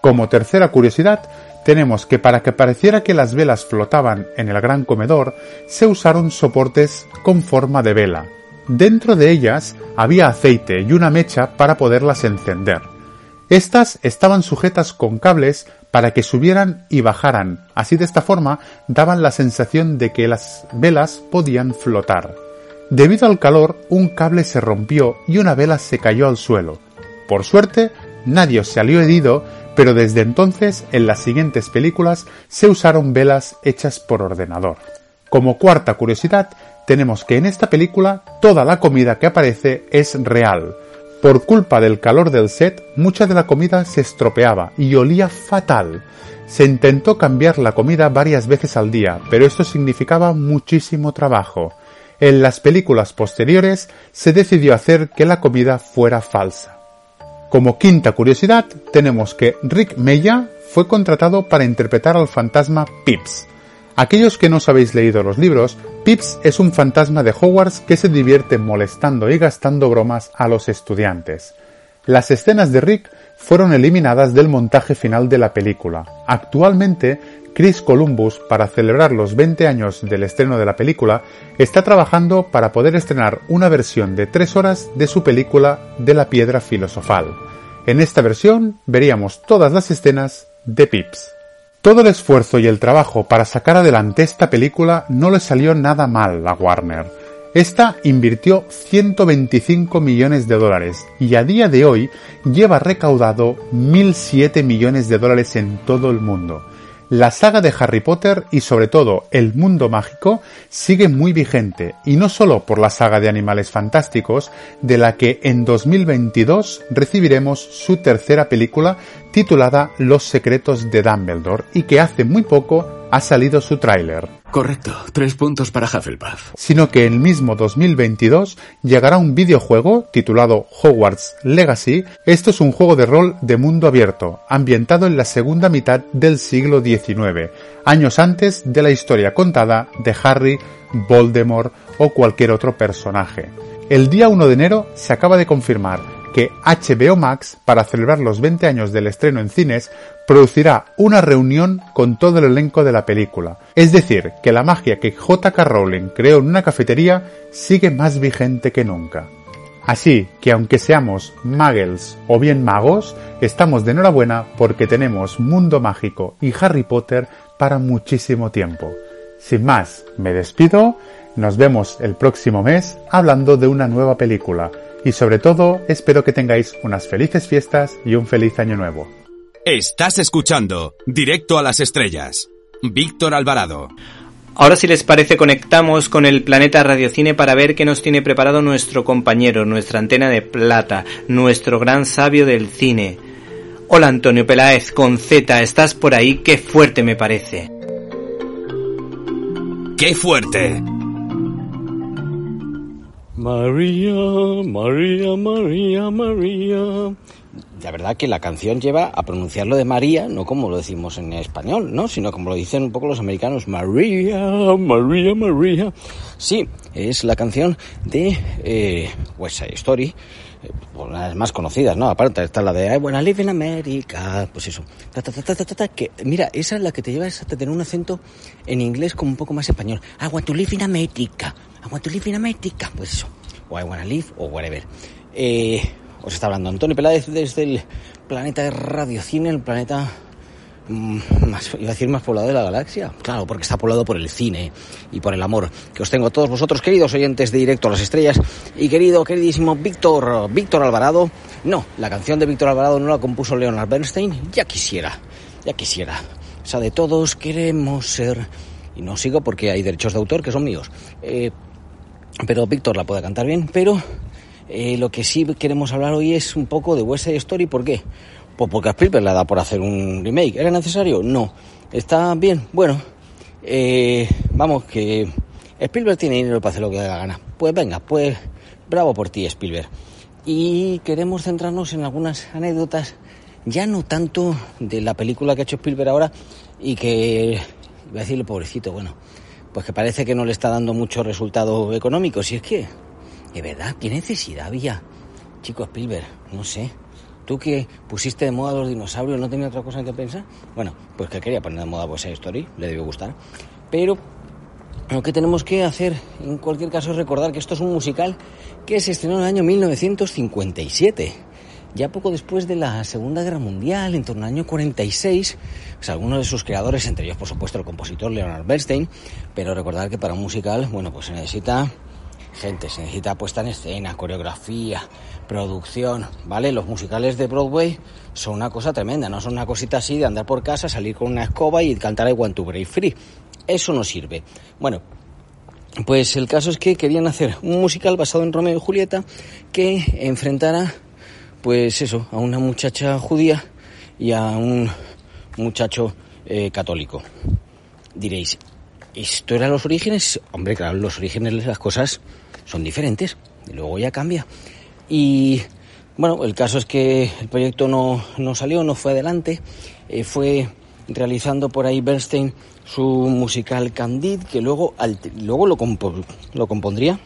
Como tercera curiosidad, tenemos que para que pareciera que las velas flotaban en el gran comedor, se usaron soportes con forma de vela. Dentro de ellas había aceite y una mecha para poderlas encender. Estas estaban sujetas con cables para que subieran y bajaran, así de esta forma daban la sensación de que las velas podían flotar. Debido al calor, un cable se rompió y una vela se cayó al suelo. Por suerte, nadie salió herido pero desde entonces en las siguientes películas se usaron velas hechas por ordenador. Como cuarta curiosidad, tenemos que en esta película toda la comida que aparece es real. Por culpa del calor del set, mucha de la comida se estropeaba y olía fatal. Se intentó cambiar la comida varias veces al día, pero esto significaba muchísimo trabajo. En las películas posteriores se decidió hacer que la comida fuera falsa. Como quinta curiosidad, tenemos que Rick Meya fue contratado para interpretar al fantasma Pips. Aquellos que no habéis leído los libros, Pips es un fantasma de Hogwarts que se divierte molestando y gastando bromas a los estudiantes. Las escenas de Rick fueron eliminadas del montaje final de la película. Actualmente, Chris Columbus, para celebrar los 20 años del estreno de la película, está trabajando para poder estrenar una versión de 3 horas de su película de la piedra filosofal. En esta versión veríamos todas las escenas de Pips. Todo el esfuerzo y el trabajo para sacar adelante esta película no le salió nada mal a Warner. Esta invirtió 125 millones de dólares y a día de hoy lleva recaudado 1.007 millones de dólares en todo el mundo la saga de Harry Potter y sobre todo el mundo mágico sigue muy vigente y no solo por la saga de Animales Fantásticos, de la que en 2022 recibiremos su tercera película titulada Los secretos de Dumbledore y que hace muy poco ha salido su tráiler. Correcto, tres puntos para Hufflepuff. Sino que el mismo 2022 llegará un videojuego titulado Hogwarts Legacy. Esto es un juego de rol de mundo abierto, ambientado en la segunda mitad del siglo XIX, años antes de la historia contada de Harry, Voldemort o cualquier otro personaje. El día 1 de enero se acaba de confirmar que HBO Max, para celebrar los 20 años del estreno en cines, producirá una reunión con todo el elenco de la película. Es decir, que la magia que J.K. Rowling creó en una cafetería sigue más vigente que nunca. Así que aunque seamos muggles o bien magos, estamos de enhorabuena porque tenemos mundo mágico y Harry Potter para muchísimo tiempo. Sin más, me despido, nos vemos el próximo mes hablando de una nueva película y sobre todo espero que tengáis unas felices fiestas y un feliz año nuevo. Estás escuchando Directo a las Estrellas. Víctor Alvarado. Ahora si les parece conectamos con el planeta Radiocine para ver qué nos tiene preparado nuestro compañero, nuestra antena de plata, nuestro gran sabio del cine. Hola Antonio Peláez con Z, ¿estás por ahí? Qué fuerte me parece. ¡Qué fuerte! María, María, María, María, la verdad que la canción lleva a pronunciarlo de María, no como lo decimos en español, ¿no? Sino como lo dicen un poco los americanos, María, María, María. Sí, es la canción de eh, West Side Story, eh, una de las más conocidas, ¿no? Aparte está la de I wanna live in America, pues eso. Ta, ta, ta, que, mira, esa es la que te lleva a tener un acento en inglés como un poco más español. I want to live in America, I want to live in America, pues eso. O I wanna live, o whatever. Eh, os está hablando Antonio Peláez desde el planeta de Radiocine, el planeta mm, más, iba a decir más poblado de la galaxia. Claro, porque está poblado por el cine y por el amor que os tengo a todos vosotros, queridos oyentes de Directo a las Estrellas y querido, queridísimo Víctor, Víctor Alvarado. No, la canción de Víctor Alvarado no la compuso Leonard Bernstein, ya quisiera, ya quisiera. O sea, de todos queremos ser... Y no sigo porque hay derechos de autor que son míos. Eh, pero Víctor la puede cantar bien, pero eh, lo que sí queremos hablar hoy es un poco de West Story. ¿Por qué? Pues porque a Spielberg le da por hacer un remake. ¿Era necesario? No. ¿Está bien? Bueno, eh, vamos, que Spielberg tiene dinero para hacer lo que da la gana. Pues venga, pues bravo por ti, Spielberg. Y queremos centrarnos en algunas anécdotas, ya no tanto de la película que ha hecho Spielberg ahora y que, voy a decirle pobrecito, bueno, pues que parece que no le está dando mucho resultado económico. Si es que ¿De verdad? ¿Qué necesidad había? Chico Spielberg, no sé. ¿Tú que pusiste de moda los dinosaurios no tenía otra cosa en que pensar? Bueno, pues que quería poner de moda pues Story, le debió gustar. Pero lo que tenemos que hacer, en cualquier caso, es recordar que esto es un musical que se estrenó en el año 1957. Ya poco después de la Segunda Guerra Mundial, en torno al año 46, pues algunos de sus creadores, entre ellos por supuesto el compositor Leonard Bernstein, pero recordar que para un musical, bueno, pues se necesita gente, se necesita puesta en escena, coreografía, producción, ¿vale? Los musicales de Broadway son una cosa tremenda, no son una cosita así de andar por casa, salir con una escoba y cantar I Want to Break Free. Eso no sirve. Bueno, pues el caso es que querían hacer un musical basado en Romeo y Julieta que enfrentara, pues eso, a una muchacha judía y a un muchacho eh, católico. Diréis, ¿esto eran los orígenes? Hombre, claro, los orígenes de las cosas son diferentes. Y luego ya cambia. Y bueno, el caso es que el proyecto no, no salió, no fue adelante. Eh, fue realizando por ahí Bernstein su musical Candide, que luego, al, luego lo, lo compondría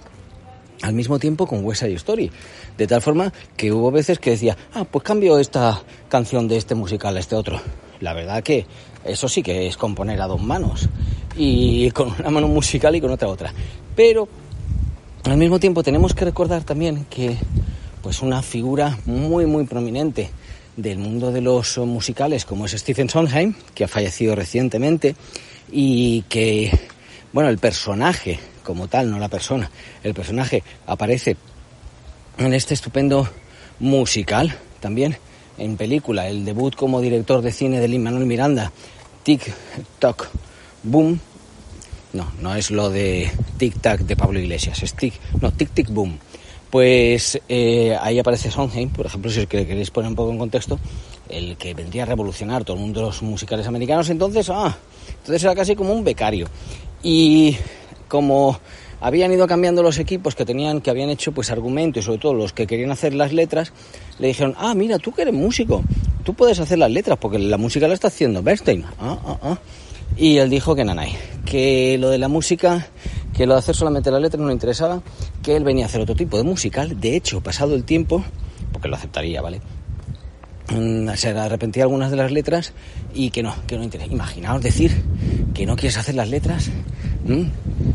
al mismo tiempo con West Side Story. De tal forma que hubo veces que decía, ah, pues cambio esta canción de este musical a este otro. La verdad que eso sí que es componer a dos manos. Y con una mano musical y con otra otra. Pero al mismo tiempo tenemos que recordar también que pues una figura muy muy prominente del mundo de los musicales como es Stephen Sondheim, que ha fallecido recientemente y que bueno, el personaje como tal, no la persona, el personaje aparece en este estupendo musical también en película, el debut como director de cine de Lin Manuel Miranda, Tic Toc Boom, no, no es lo de Tic Tac de Pablo Iglesias, es Tic, no, Tic Tic Boom. Pues eh, ahí aparece Sondheim, por ejemplo, si queréis poner un poco en contexto, el que vendría a revolucionar todo el mundo de los musicales americanos. Entonces, ah, entonces era casi como un becario. Y como habían ido cambiando los equipos que tenían, que habían hecho pues argumentos sobre todo los que querían hacer las letras, le dijeron, ah, mira, tú que eres músico, tú puedes hacer las letras porque la música la está haciendo Bernstein. Ah, ah, ah. Y él dijo que nanay, que lo de la música, que lo de hacer solamente la letra no le interesaba, que él venía a hacer otro tipo de musical. De hecho, pasado el tiempo, porque lo aceptaría, ¿vale? Mm, se arrepentía algunas de las letras y que no, que no interesa. Imaginaos decir que no quieres hacer las letras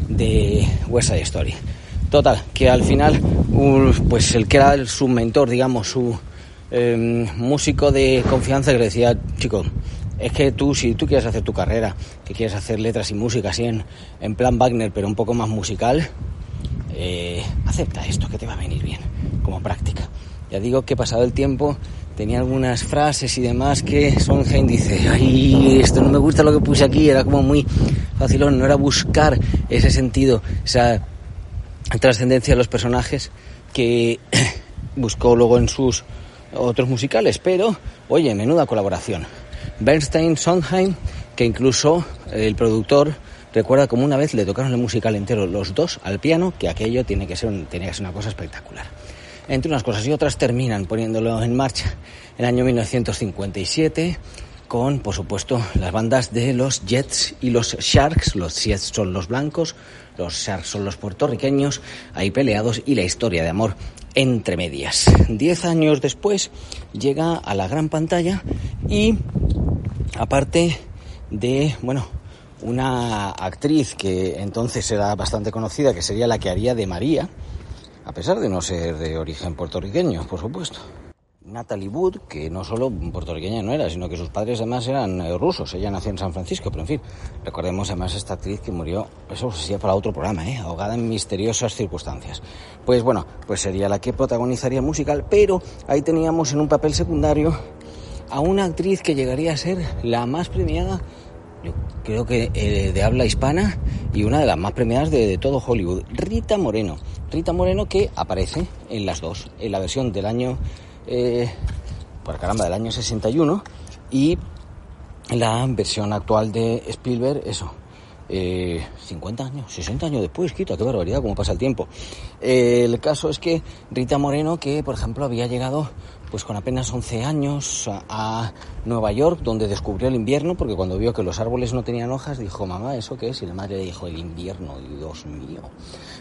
de West Story. Total, que al final, pues el que era su mentor, digamos, su em, músico de confianza, que le decía, chico, es que tú, si tú quieres hacer tu carrera, que quieres hacer letras y música así en, en plan Wagner, pero un poco más musical, eh, acepta esto que te va a venir bien, como práctica. Ya digo que pasado el tiempo tenía algunas frases y demás que Sondheim dice, ay, esto no me gusta lo que puse aquí, era como muy fácil, no era buscar ese sentido, esa trascendencia de los personajes que buscó luego en sus otros musicales, pero oye, menuda colaboración. Bernstein, Sondheim, que incluso el productor recuerda como una vez le tocaron el musical entero los dos al piano, que aquello tiene que ser, tenía que ser una cosa espectacular. Entre unas cosas y otras terminan poniéndolo en marcha en el año 1957 con, por supuesto, las bandas de los Jets y los Sharks. Los Jets son los blancos, los Sharks son los puertorriqueños, ahí peleados y la historia de amor entre medias. Diez años después llega a la gran pantalla y, aparte de, bueno, una actriz que entonces era bastante conocida, que sería la que haría de María, a pesar de no ser de origen puertorriqueño, por supuesto. Natalie Wood, que no solo puertorriqueña no era, sino que sus padres además eran eh, rusos. Ella nació en San Francisco, pero en fin, recordemos además esta actriz que murió, eso sería para otro programa, ¿eh? ahogada en misteriosas circunstancias. Pues bueno, pues sería la que protagonizaría musical, pero ahí teníamos en un papel secundario a una actriz que llegaría a ser la más premiada, yo creo que eh, de habla hispana y una de las más premiadas de todo Hollywood, Rita Moreno. Rita Moreno que aparece en las dos, en la versión del año eh, por caramba, del año 61 y la versión actual de Spielberg, eso, eh, 50 años, 60 años después, quita, qué barbaridad, cómo pasa el tiempo. Eh, el caso es que Rita Moreno, que por ejemplo había llegado pues con apenas 11 años a, a, Nueva York, donde descubrió el invierno, porque cuando vio que los árboles no tenían hojas, dijo, mamá, ¿eso qué es? Y la madre le dijo, el invierno, Dios mío.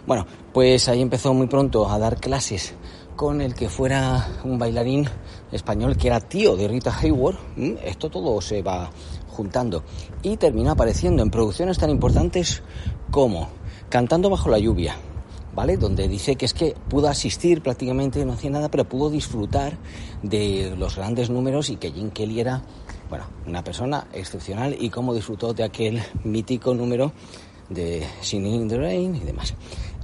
Bueno, pues ahí empezó muy pronto a dar clases con el que fuera un bailarín español que era tío de Rita Hayworth. Esto todo se va juntando y termina apareciendo en producciones tan importantes como Cantando bajo la lluvia, ¿vale? Donde dice que es que pudo asistir prácticamente, no hacía nada, pero pudo disfrutar de los grandes números y que Jim Kelly era, bueno, una persona excepcional y cómo disfrutó de aquel mítico número de Singing in the Rain y demás.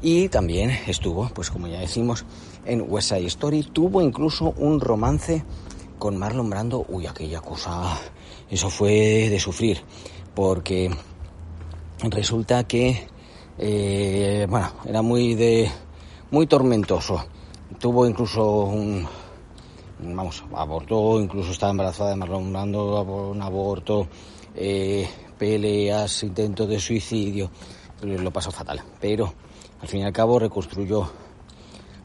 Y también estuvo, pues como ya decimos, en West Side Story. Tuvo incluso un romance con Marlon Brando. Uy, aquella cosa, eso fue de sufrir, porque resulta que, eh, bueno, era muy de, muy tormentoso. Tuvo incluso un, vamos, abortó, incluso estaba embarazada de Marlon Brando, un aborto, eh, peleas, intentos de suicidio, lo pasó fatal. Pero al fin y al cabo reconstruyó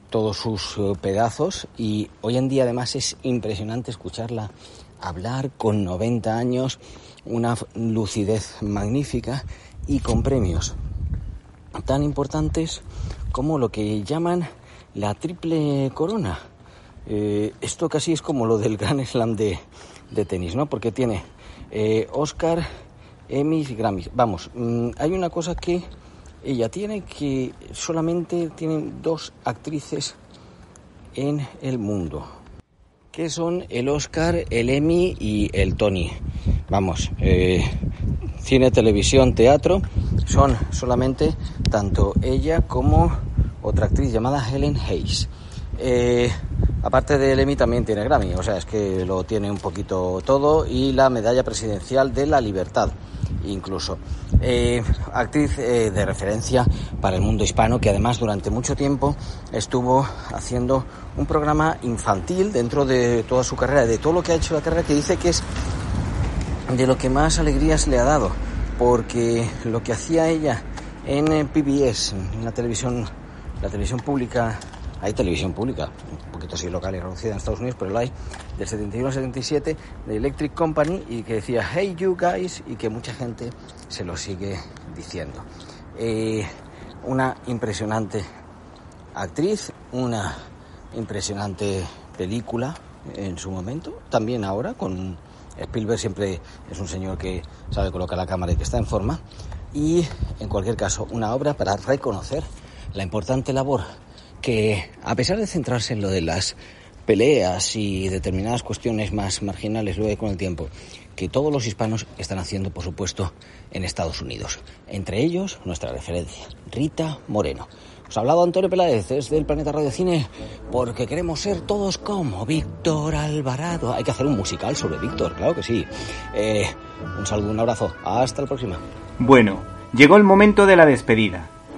todos sus eh, pedazos y hoy en día además es impresionante escucharla hablar con 90 años, una lucidez magnífica y con premios tan importantes como lo que llaman la triple corona. Eh, esto casi es como lo del Gran Slam de, de tenis, ¿no? Porque tiene eh, Oscar, Emmys y Grammys. Vamos, mmm, hay una cosa que ella tiene que solamente tienen dos actrices en el mundo, que son el Oscar, el Emmy y el Tony. Vamos, eh, cine, televisión, teatro, son solamente tanto ella como otra actriz llamada Helen Hayes. Eh, aparte del Emmy también tiene Grammy, o sea, es que lo tiene un poquito todo y la medalla presidencial de la libertad incluso. Eh, actriz eh, de referencia para el mundo hispano que además durante mucho tiempo estuvo haciendo un programa infantil dentro de toda su carrera, de todo lo que ha hecho la carrera, que dice que es de lo que más alegrías le ha dado, porque lo que hacía ella en PBS, en la televisión, la televisión pública hay televisión pública, un poquito así local y reducida en Estados Unidos, pero la hay del 71 al 77 de Electric Company y que decía Hey you guys y que mucha gente se lo sigue diciendo. Eh, una impresionante actriz, una impresionante película en su momento, también ahora con Spielberg siempre es un señor que sabe colocar la cámara y que está en forma y en cualquier caso una obra para reconocer la importante labor que a pesar de centrarse en lo de las peleas y determinadas cuestiones más marginales luego con el tiempo, que todos los hispanos están haciendo, por supuesto, en Estados Unidos. Entre ellos, nuestra referencia, Rita Moreno. Os ha hablado Antonio Peláez desde el Planeta Radio Cine porque queremos ser todos como Víctor Alvarado. Hay que hacer un musical sobre Víctor, claro que sí. Eh, un saludo, un abrazo. Hasta la próxima. Bueno, llegó el momento de la despedida.